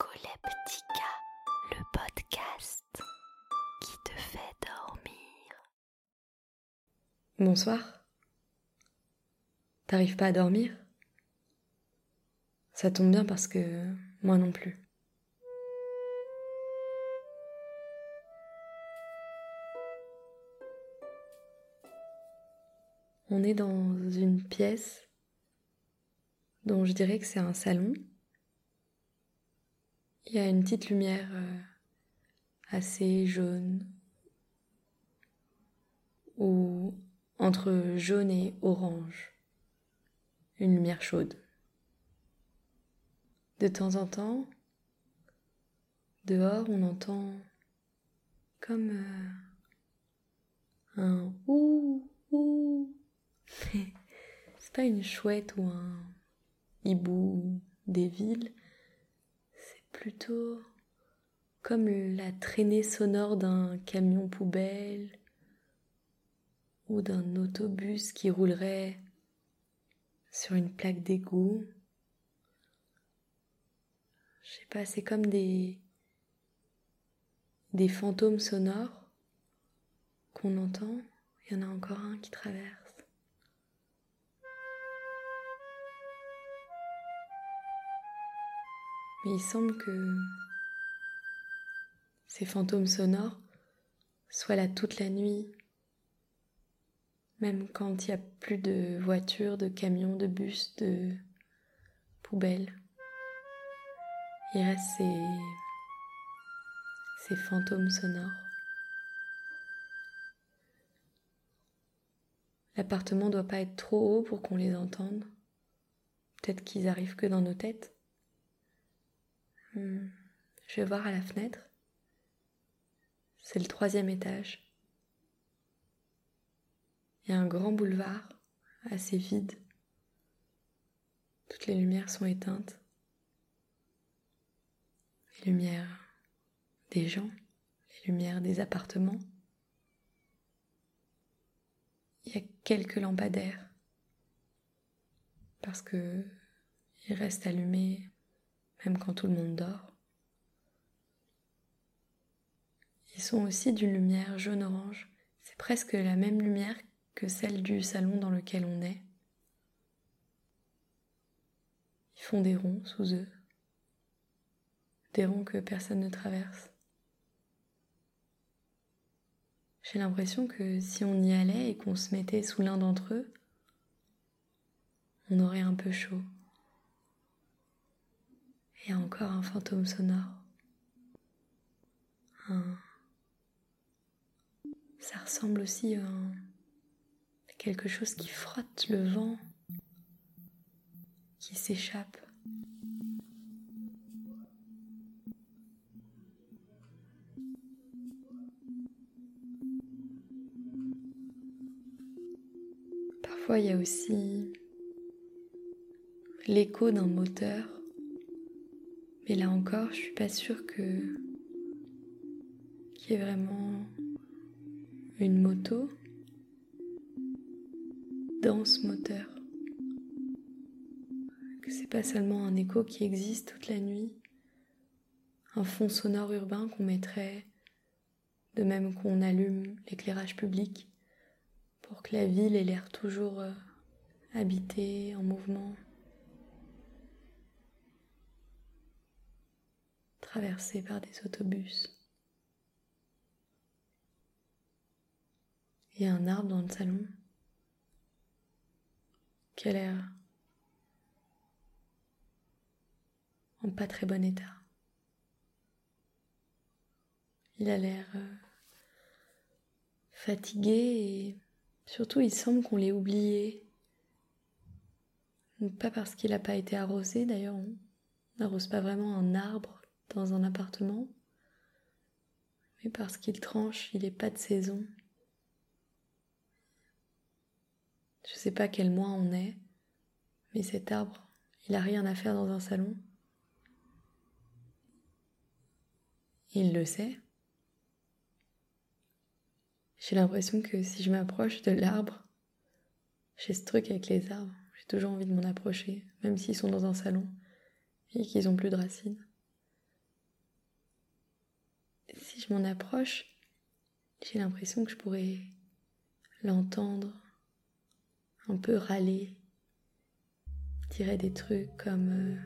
Narcoleptica, le podcast qui te fait dormir. Bonsoir. T'arrives pas à dormir? Ça tombe bien parce que moi non plus. On est dans une pièce dont je dirais que c'est un salon. Il y a une petite lumière euh, assez jaune ou entre jaune et orange. Une lumière chaude. De temps en temps, dehors, on entend comme euh, un ouh ouh. C'est pas une chouette ou un hibou des villes, plutôt comme la traînée sonore d'un camion poubelle ou d'un autobus qui roulerait sur une plaque d'égout. Je sais pas, c'est comme des des fantômes sonores qu'on entend. Il y en a encore un qui traverse. Mais il semble que ces fantômes sonores soient là toute la nuit, même quand il n'y a plus de voitures, de camions, de bus, de poubelles. Il reste ces, ces fantômes sonores. L'appartement doit pas être trop haut pour qu'on les entende. Peut-être qu'ils arrivent que dans nos têtes. Je vais voir à la fenêtre. C'est le troisième étage. Il y a un grand boulevard, assez vide. Toutes les lumières sont éteintes. Les lumières des gens, les lumières des appartements. Il y a quelques lampadaires parce que ils restent allumés même quand tout le monde dort. Ils sont aussi d'une lumière jaune-orange. C'est presque la même lumière que celle du salon dans lequel on est. Ils font des ronds sous eux, des ronds que personne ne traverse. J'ai l'impression que si on y allait et qu'on se mettait sous l'un d'entre eux, on aurait un peu chaud. Il encore un fantôme sonore. Ça ressemble aussi à quelque chose qui frotte le vent, qui s'échappe. Parfois, il y a aussi l'écho d'un moteur mais là encore, je suis pas sûre que qu'il y ait vraiment une moto dans ce moteur. Que c'est pas seulement un écho qui existe toute la nuit, un fond sonore urbain qu'on mettrait de même qu'on allume l'éclairage public pour que la ville ait l'air toujours euh, habitée, en mouvement. Par des autobus. Il y a un arbre dans le salon qui a l'air en pas très bon état. Il a l'air euh, fatigué et surtout il semble qu'on l'ait oublié. Pas parce qu'il n'a pas été arrosé, d'ailleurs on n'arrose pas vraiment un arbre dans un appartement, mais parce qu'il tranche, il n'est pas de saison. Je ne sais pas quel mois on est, mais cet arbre, il a rien à faire dans un salon. Il le sait. J'ai l'impression que si je m'approche de l'arbre, j'ai ce truc avec les arbres, j'ai toujours envie de m'en approcher, même s'ils sont dans un salon et qu'ils ont plus de racines. Je m'en approche, j'ai l'impression que je pourrais l'entendre un peu râler, dirait des trucs comme euh,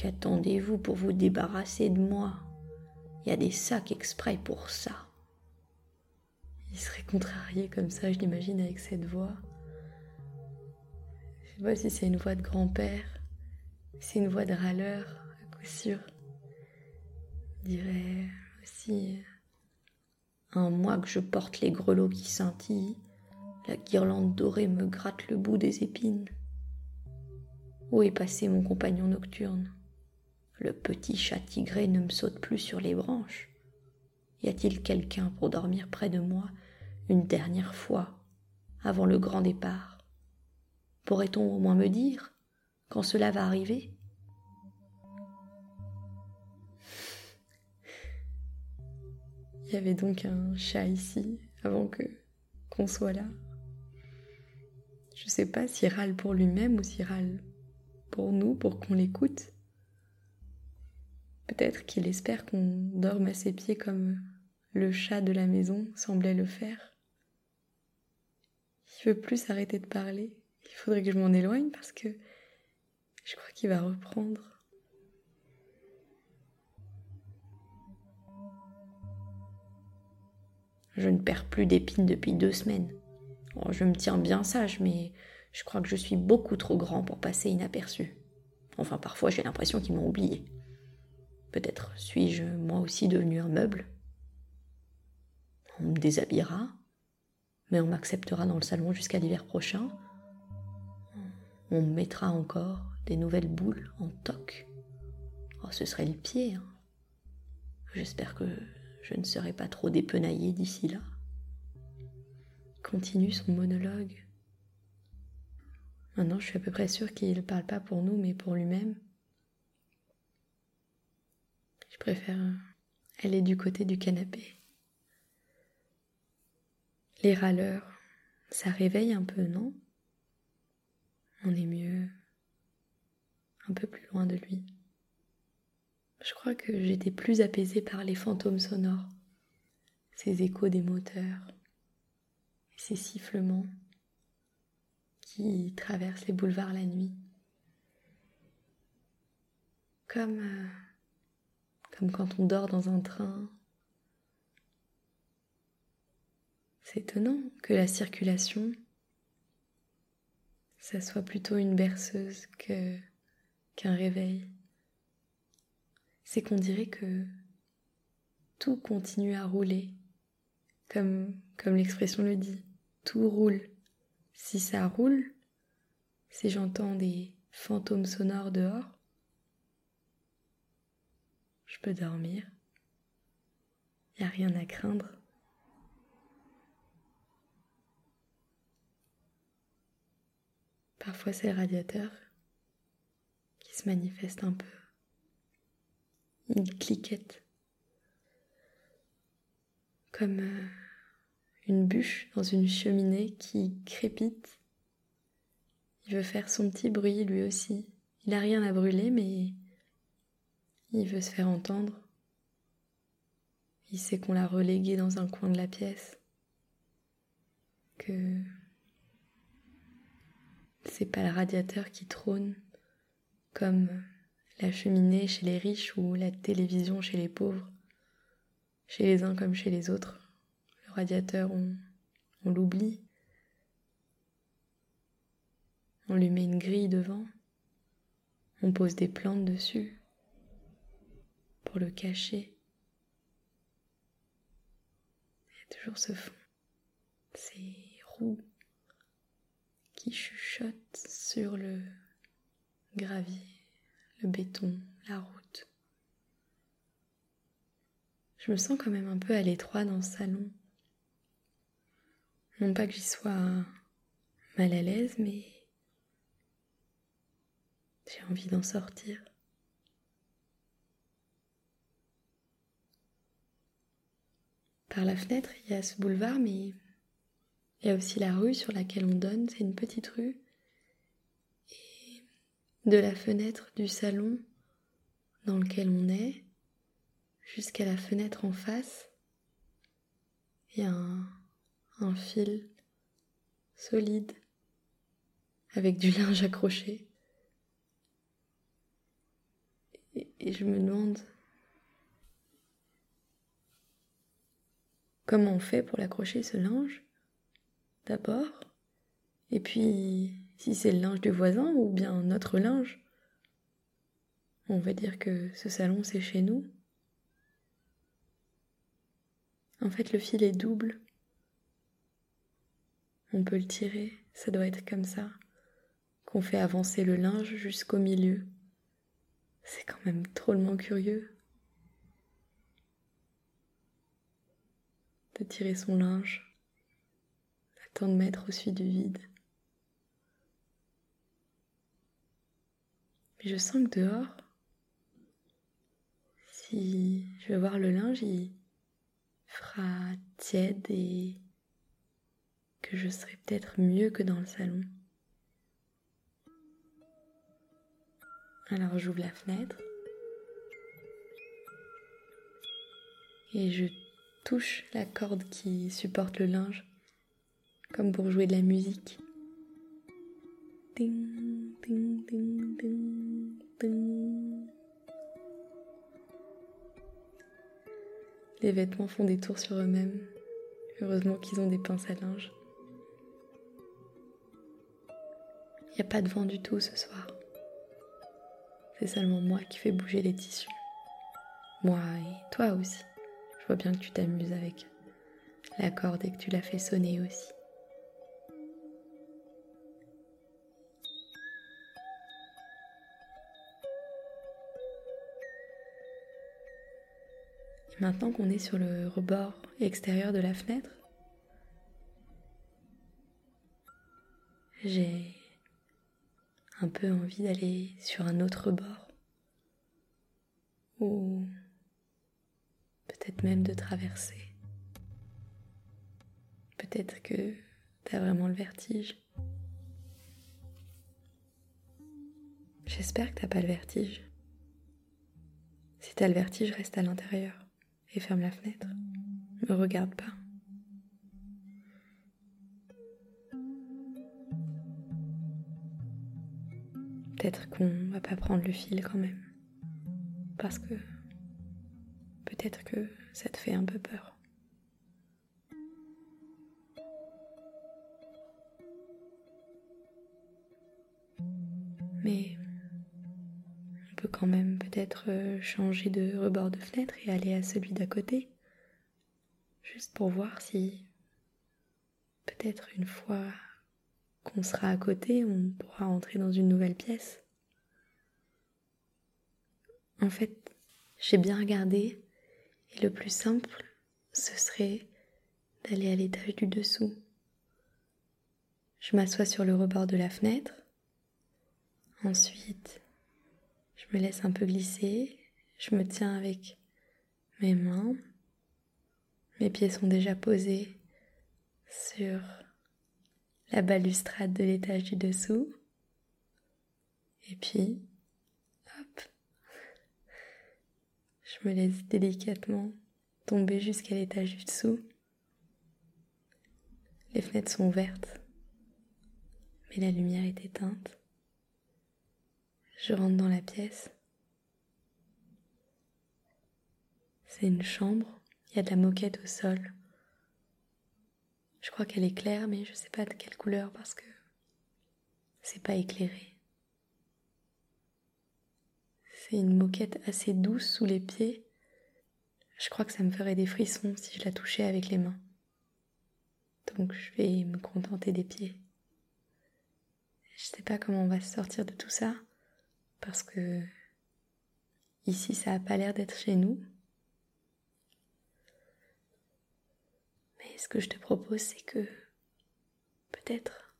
Qu'attendez-vous pour vous débarrasser de moi? Il y a des sacs exprès pour ça. Il serait contrarié comme ça, je l'imagine avec cette voix. Je sais pas si c'est une voix de grand-père, c'est une voix de râleur, à coup sûr. Il dirait aussi un mois que je porte les grelots qui scintillent, la guirlande dorée me gratte le bout des épines. Où est passé mon compagnon nocturne? Le petit chat tigré ne me saute plus sur les branches. Y a-t-il quelqu'un pour dormir près de moi une dernière fois avant le grand départ? Pourrait-on au moins me dire quand cela va arriver? Il y avait donc un chat ici avant que qu'on soit là. Je sais pas s'il râle pour lui-même ou s'il râle pour nous, pour qu'on l'écoute. Peut-être qu'il espère qu'on dorme à ses pieds comme le chat de la maison semblait le faire. Il veut plus s'arrêter de parler. Il faudrait que je m'en éloigne parce que je crois qu'il va reprendre. Je ne perds plus d'épines depuis deux semaines. Oh, je me tiens bien sage, mais je crois que je suis beaucoup trop grand pour passer inaperçu. Enfin, parfois j'ai l'impression qu'ils m'ont oublié. Peut-être suis-je moi aussi devenu un meuble? On me déshabillera, mais on m'acceptera dans le salon jusqu'à l'hiver prochain. On me mettra encore des nouvelles boules en toc? Oh, ce serait le pied. Hein. J'espère que je ne serai pas trop dépenaillé d'ici là. Continue son monologue. Maintenant, je suis à peu près sûre qu'il ne parle pas pour nous, mais pour lui-même. Je préfère aller du côté du canapé. Les râleurs, ça réveille un peu, non? On est mieux un peu plus loin de lui. Je crois que j'étais plus apaisée par les fantômes sonores, ces échos des moteurs, ces sifflements qui traversent les boulevards la nuit. Comme, euh, quand on dort dans un train. C'est étonnant que la circulation, ça soit plutôt une berceuse que qu'un réveil c'est qu'on dirait que tout continue à rouler, comme, comme l'expression le dit, tout roule. Si ça roule, si j'entends des fantômes sonores dehors, je peux dormir. Il n'y a rien à craindre. Parfois c'est le radiateur qui se manifeste un peu une cliquette, comme euh, une bûche dans une cheminée qui crépite. Il veut faire son petit bruit lui aussi. Il n'a rien à brûler, mais il veut se faire entendre. Il sait qu'on l'a relégué dans un coin de la pièce, que c'est pas le radiateur qui trône comme la cheminée chez les riches ou la télévision chez les pauvres, chez les uns comme chez les autres. Le radiateur, on, on l'oublie. On lui met une grille devant. On pose des plantes dessus pour le cacher. Il y a toujours ce fond, ces roues qui chuchotent sur le gravier le béton, la route. Je me sens quand même un peu à l'étroit dans ce salon. Non pas que j'y sois mal à l'aise, mais j'ai envie d'en sortir. Par la fenêtre, il y a ce boulevard, mais il y a aussi la rue sur laquelle on donne. C'est une petite rue de la fenêtre du salon dans lequel on est, jusqu'à la fenêtre en face. Il y a un, fil solide avec du linge accroché. Et je me demande comment on fait pour l'accrocher ce linge d'abord. Et puis si c'est le linge du voisin ou bien notre linge. On va dire que ce salon c'est chez nous. En fait, le fil est double. On peut le tirer, ça doit être comme ça, qu'on fait avancer le linge jusqu'au milieu. C'est quand même drôlement curieux de tirer son linge, attendre de mettre au-dessus du vide. Mais je sens que dehors, si je vais voir le linge, il fera tiède et que je serai peut-être mieux que dans le salon. Alors j'ouvre la fenêtre et je touche la corde qui supporte le linge, comme pour jouer de la musique. Les vêtements font des tours sur eux-mêmes. Heureusement qu'ils ont des pinces à linge. Il n'y a pas de vent du tout ce soir. C'est seulement moi qui fais bouger les tissus. Moi et toi aussi. Je vois bien que tu t'amuses avec la corde et que tu la fais sonner aussi. Maintenant qu'on est sur le rebord extérieur de la fenêtre, j'ai un peu envie d'aller sur un autre bord ou peut-être même de traverser. Peut-être que tu as vraiment le vertige. J'espère que t'as pas le vertige. Si t'as le vertige, reste à l'intérieur et ferme la fenêtre. Me regarde pas. Peut-être qu'on va pas prendre le fil quand même. Parce que peut-être que ça te fait un peu peur. Euh, changer de rebord de fenêtre et aller à celui d'à côté. Juste pour voir si peut-être une fois qu'on sera à côté, on pourra entrer dans une nouvelle pièce. En fait, j'ai bien regardé et le plus simple, ce serait d'aller à l'étage du dessous. Je m'assois sur le rebord de la fenêtre. Ensuite, je me laisse un peu glisser. Je me tiens avec mes mains. Mes pieds sont déjà posés sur la balustrade de l'étage du dessous. Et puis, hop, je me laisse délicatement tomber jusqu'à l'étage du dessous. Les fenêtres sont ouvertes, mais la lumière est éteinte. Je rentre dans la pièce. C'est une chambre, il y a de la moquette au sol. Je crois qu'elle est claire, mais je sais pas de quelle couleur parce que c'est pas éclairé. C'est une moquette assez douce sous les pieds. Je crois que ça me ferait des frissons si je la touchais avec les mains. Donc je vais me contenter des pieds. Je sais pas comment on va se sortir de tout ça parce que ici ça a pas l'air d'être chez nous. ce que je te propose, c'est que peut-être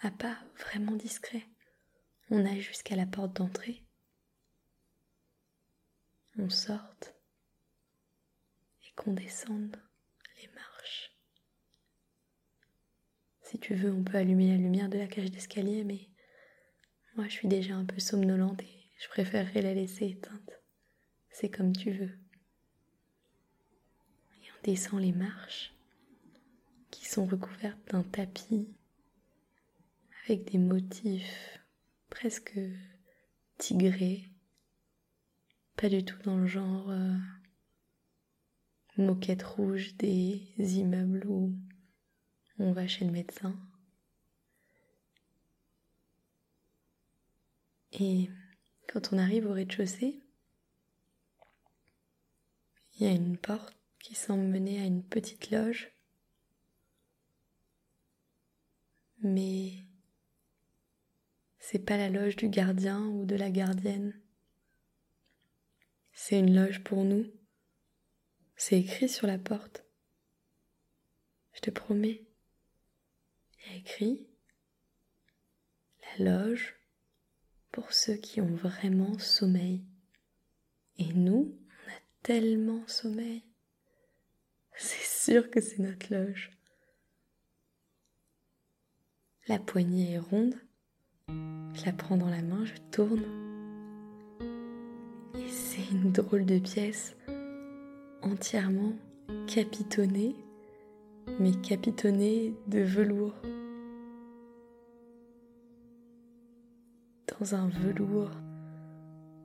à pas vraiment discret, on aille jusqu'à la porte d'entrée, on sorte et qu'on descende les marches. Si tu veux, on peut allumer la lumière de la cage d'escalier, mais moi je suis déjà un peu somnolente et je préférerais la laisser éteinte. C'est comme tu veux. On descend les marches qui sont recouvertes d'un tapis avec des motifs presque tigrés, pas du tout dans le genre euh, moquette rouge des immeubles où on va chez le médecin. Et quand on arrive au rez-de-chaussée, il y a une porte qui semble mener à une petite loge. Mais c'est pas la loge du gardien ou de la gardienne. C'est une loge pour nous. C'est écrit sur la porte. Je te promets. Il y a écrit la loge pour ceux qui ont vraiment sommeil. Et nous, on a tellement sommeil. C'est sûr que c'est notre loge. La poignée est ronde. Je la prends dans la main, je tourne. Et c'est une drôle de pièce entièrement capitonnée, mais capitonnée de velours. Dans un velours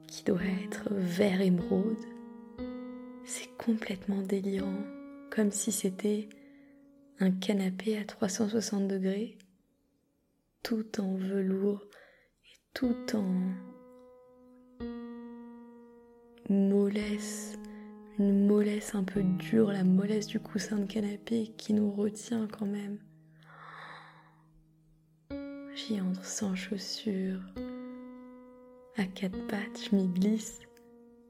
qui doit être vert émeraude. C'est complètement délirant, comme si c'était un canapé à 360 degrés, tout en velours et tout en mollesse une mollesse un peu dure, la mollesse du coussin de canapé qui nous retient quand même. J'y entre sans chaussures, à quatre pattes, je m'y glisse.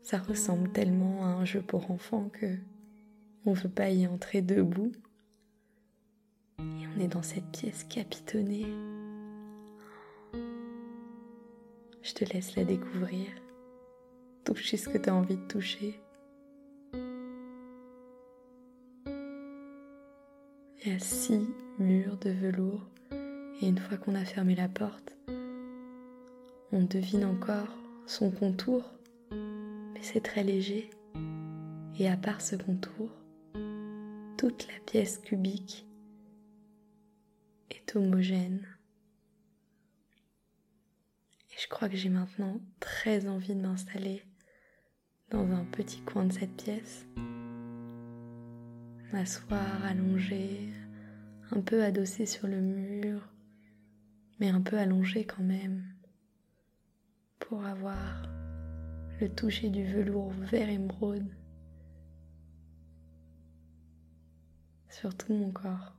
Ça ressemble tellement à un jeu pour enfants que on veut pas y entrer debout. Et on est dans cette pièce capitonnée. Je te laisse la découvrir. Toucher ce que tu as envie de toucher. Il y a six murs de velours et une fois qu'on a fermé la porte, on devine encore son contour, mais c'est très léger. Et à part ce contour, toute la pièce cubique est homogène. Et je crois que j'ai maintenant très envie de m'installer dans un petit coin de cette pièce m'asseoir allongé, un peu adossé sur le mur, mais un peu allongé quand même, pour avoir le toucher du velours vert émeraude sur tout mon corps.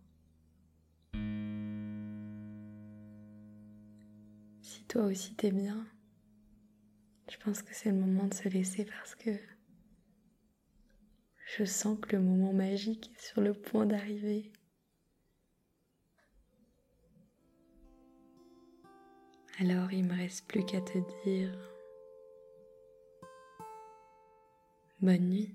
Si toi aussi t'es bien, je pense que c'est le moment de se laisser parce que je sens que le moment magique est sur le point d'arriver. Alors il me reste plus qu'à te dire bonne nuit.